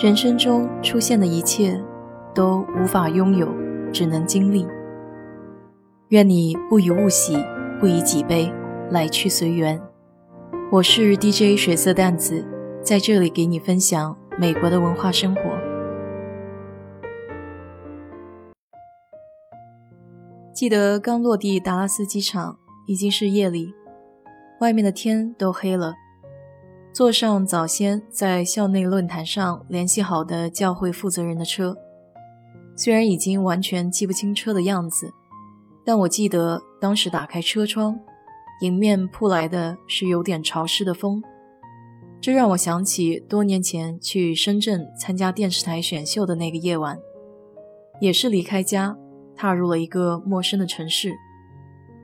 人生中出现的一切，都无法拥有，只能经历。愿你不以物喜，不以己悲，来去随缘。我是 DJ 水色淡子，在这里给你分享美国的文化生活。记得刚落地达拉斯机场，已经是夜里，外面的天都黑了。坐上早先在校内论坛上联系好的教会负责人的车，虽然已经完全记不清车的样子，但我记得当时打开车窗，迎面扑来的是有点潮湿的风，这让我想起多年前去深圳参加电视台选秀的那个夜晚，也是离开家，踏入了一个陌生的城市，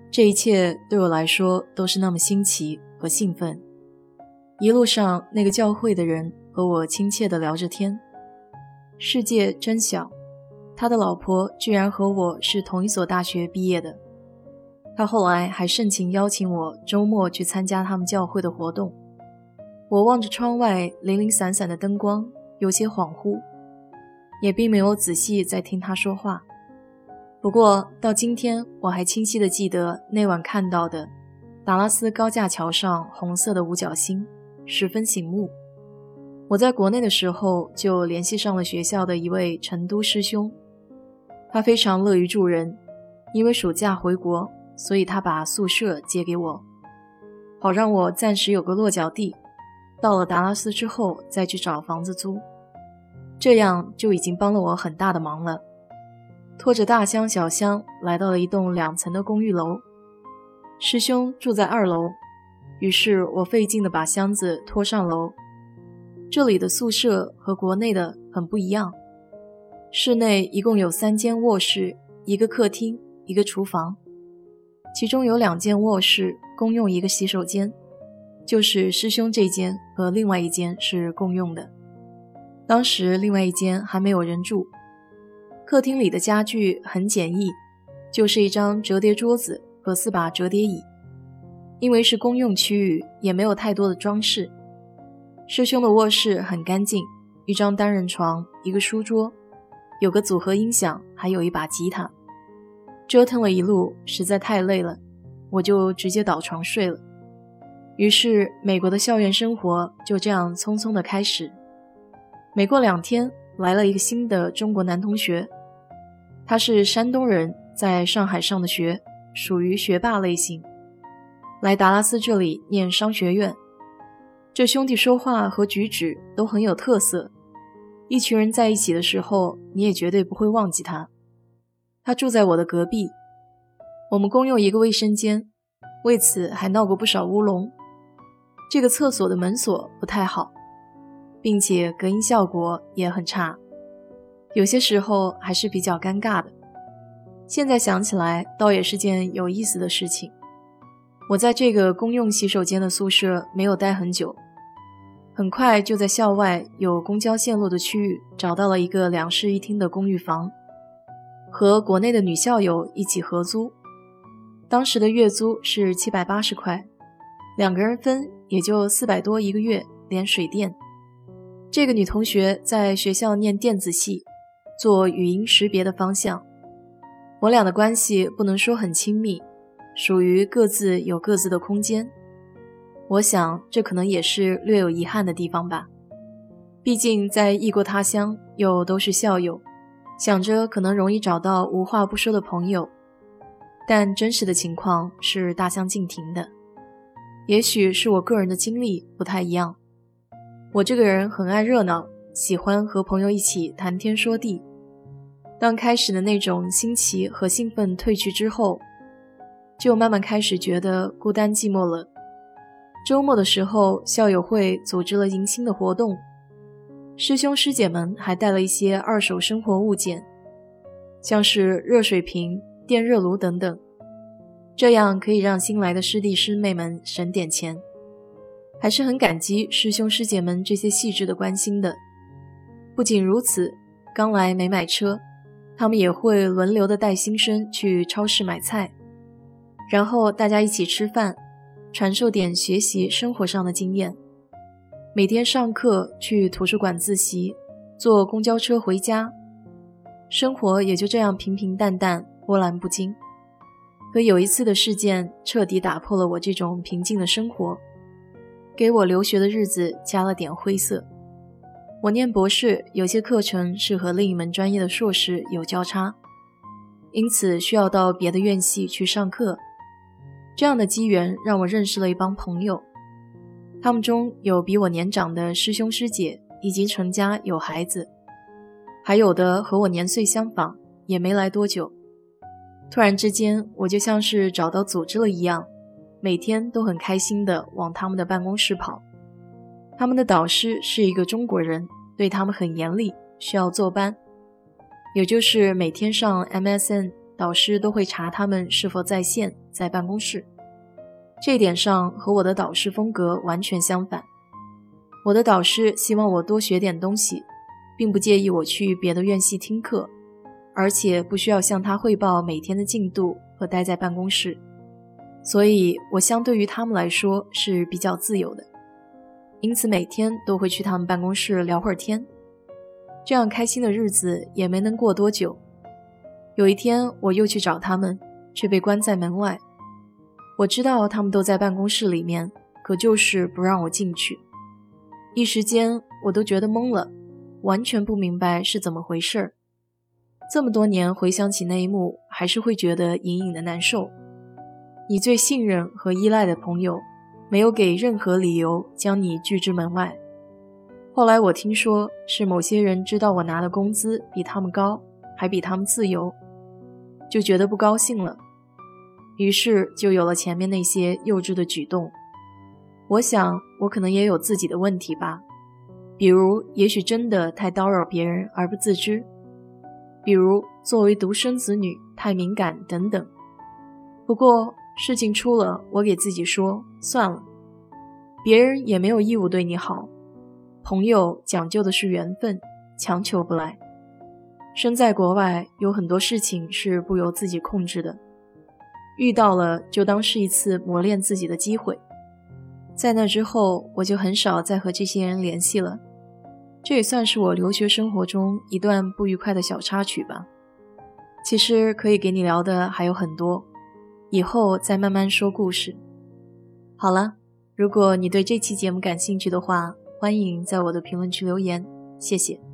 这一切对我来说都是那么新奇和兴奋。一路上，那个教会的人和我亲切地聊着天。世界真小，他的老婆居然和我是同一所大学毕业的。他后来还盛情邀请我周末去参加他们教会的活动。我望着窗外零零散散的灯光，有些恍惚，也并没有仔细在听他说话。不过到今天，我还清晰地记得那晚看到的达拉斯高架桥上红色的五角星。十分醒目。我在国内的时候就联系上了学校的一位成都师兄，他非常乐于助人。因为暑假回国，所以他把宿舍借给我，好让我暂时有个落脚地。到了达拉斯之后再去找房子租，这样就已经帮了我很大的忙了。拖着大箱小箱来到了一栋两层的公寓楼，师兄住在二楼。于是我费劲地把箱子拖上楼。这里的宿舍和国内的很不一样。室内一共有三间卧室、一个客厅、一个厨房，其中有两间卧室共用一个洗手间，就是师兄这间和另外一间是共用的。当时另外一间还没有人住。客厅里的家具很简易，就是一张折叠桌子和四把折叠椅。因为是公用区域，也没有太多的装饰。师兄的卧室很干净，一张单人床，一个书桌，有个组合音响，还有一把吉他。折腾了一路，实在太累了，我就直接倒床睡了。于是，美国的校园生活就这样匆匆的开始。没过两天，来了一个新的中国男同学，他是山东人，在上海上的学，属于学霸类型。来达拉斯这里念商学院，这兄弟说话和举止都很有特色。一群人在一起的时候，你也绝对不会忘记他。他住在我的隔壁，我们共用一个卫生间，为此还闹过不少乌龙。这个厕所的门锁不太好，并且隔音效果也很差，有些时候还是比较尴尬的。现在想起来，倒也是件有意思的事情。我在这个公用洗手间的宿舍没有待很久，很快就在校外有公交线路的区域找到了一个两室一厅的公寓房，和国内的女校友一起合租。当时的月租是七百八十块，两个人分也就四百多一个月，连水电。这个女同学在学校念电子系，做语音识别的方向。我俩的关系不能说很亲密。属于各自有各自的空间，我想这可能也是略有遗憾的地方吧。毕竟在异国他乡，又都是校友，想着可能容易找到无话不说的朋友，但真实的情况是大相径庭的。也许是我个人的经历不太一样，我这个人很爱热闹，喜欢和朋友一起谈天说地。当开始的那种新奇和兴奋褪去之后，就慢慢开始觉得孤单寂寞了。周末的时候，校友会组织了迎新的活动，师兄师姐们还带了一些二手生活物件，像是热水瓶、电热炉等等，这样可以让新来的师弟师妹们省点钱。还是很感激师兄师姐们这些细致的关心的。不仅如此，刚来没买车，他们也会轮流的带新生去超市买菜。然后大家一起吃饭，传授点学习生活上的经验。每天上课去图书馆自习，坐公交车回家，生活也就这样平平淡淡、波澜不惊。可有一次的事件彻底打破了我这种平静的生活，给我留学的日子加了点灰色。我念博士，有些课程是和另一门专业的硕士有交叉，因此需要到别的院系去上课。这样的机缘让我认识了一帮朋友，他们中有比我年长的师兄师姐，已经成家有孩子，还有的和我年岁相仿，也没来多久。突然之间，我就像是找到组织了一样，每天都很开心地往他们的办公室跑。他们的导师是一个中国人，对他们很严厉，需要坐班，也就是每天上 MSN，导师都会查他们是否在线在办公室。这点上和我的导师风格完全相反。我的导师希望我多学点东西，并不介意我去别的院系听课，而且不需要向他汇报每天的进度和待在办公室，所以我相对于他们来说是比较自由的。因此每天都会去他们办公室聊会儿天，这样开心的日子也没能过多久。有一天我又去找他们，却被关在门外。我知道他们都在办公室里面，可就是不让我进去。一时间我都觉得懵了，完全不明白是怎么回事儿。这么多年回想起那一幕，还是会觉得隐隐的难受。你最信任和依赖的朋友。没有给任何理由将你拒之门外。后来我听说是某些人知道我拿的工资比他们高，还比他们自由，就觉得不高兴了，于是就有了前面那些幼稚的举动。我想我可能也有自己的问题吧，比如也许真的太叨扰别人而不自知，比如作为独生子女太敏感等等。不过。事情出了，我给自己说算了，别人也没有义务对你好，朋友讲究的是缘分，强求不来。身在国外，有很多事情是不由自己控制的，遇到了就当是一次磨练自己的机会。在那之后，我就很少再和这些人联系了，这也算是我留学生活中一段不愉快的小插曲吧。其实可以给你聊的还有很多。以后再慢慢说故事。好了，如果你对这期节目感兴趣的话，欢迎在我的评论区留言，谢谢。